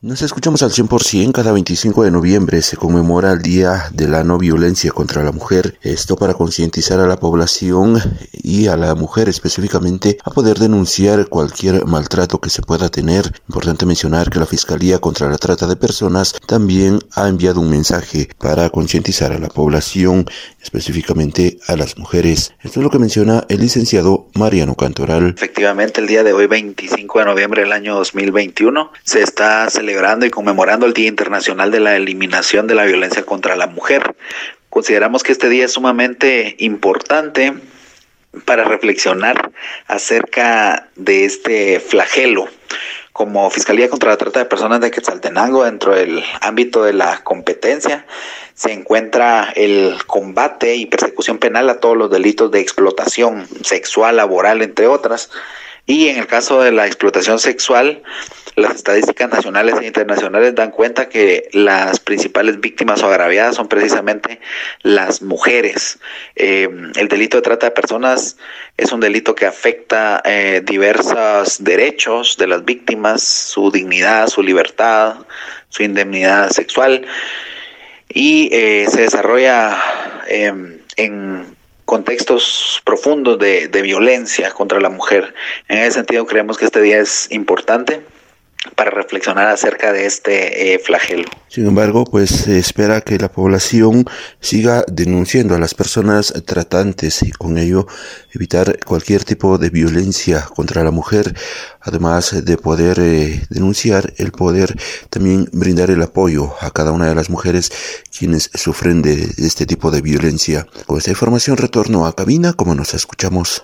Nos escuchamos al 100%, cada 25 de noviembre se conmemora el Día de la No Violencia contra la Mujer, esto para concientizar a la población y a la mujer específicamente a poder denunciar cualquier maltrato que se pueda tener. Importante mencionar que la Fiscalía contra la Trata de Personas también ha enviado un mensaje para concientizar a la población, específicamente a las mujeres. Esto es lo que menciona el licenciado Mariano Cantoral. Efectivamente, el día de hoy, 25 de noviembre del año 2021, se está celebrando celebrando y conmemorando el Día Internacional de la Eliminación de la Violencia contra la Mujer. Consideramos que este día es sumamente importante para reflexionar acerca de este flagelo. Como Fiscalía contra la Trata de Personas de Quetzaltenango, dentro del ámbito de la competencia, se encuentra el combate y persecución penal a todos los delitos de explotación sexual, laboral, entre otras. Y en el caso de la explotación sexual, las estadísticas nacionales e internacionales dan cuenta que las principales víctimas o agraviadas son precisamente las mujeres. Eh, el delito de trata de personas es un delito que afecta eh, diversos derechos de las víctimas, su dignidad, su libertad, su indemnidad sexual y eh, se desarrolla em, en contextos profundos de, de violencia contra la mujer. En ese sentido creemos que este día es importante para reflexionar acerca de este eh, flagelo. Sin embargo, pues se espera que la población siga denunciando a las personas tratantes y con ello evitar cualquier tipo de violencia contra la mujer, además de poder eh, denunciar, el poder también brindar el apoyo a cada una de las mujeres quienes sufren de este tipo de violencia. Con esta información retorno a cabina como nos escuchamos.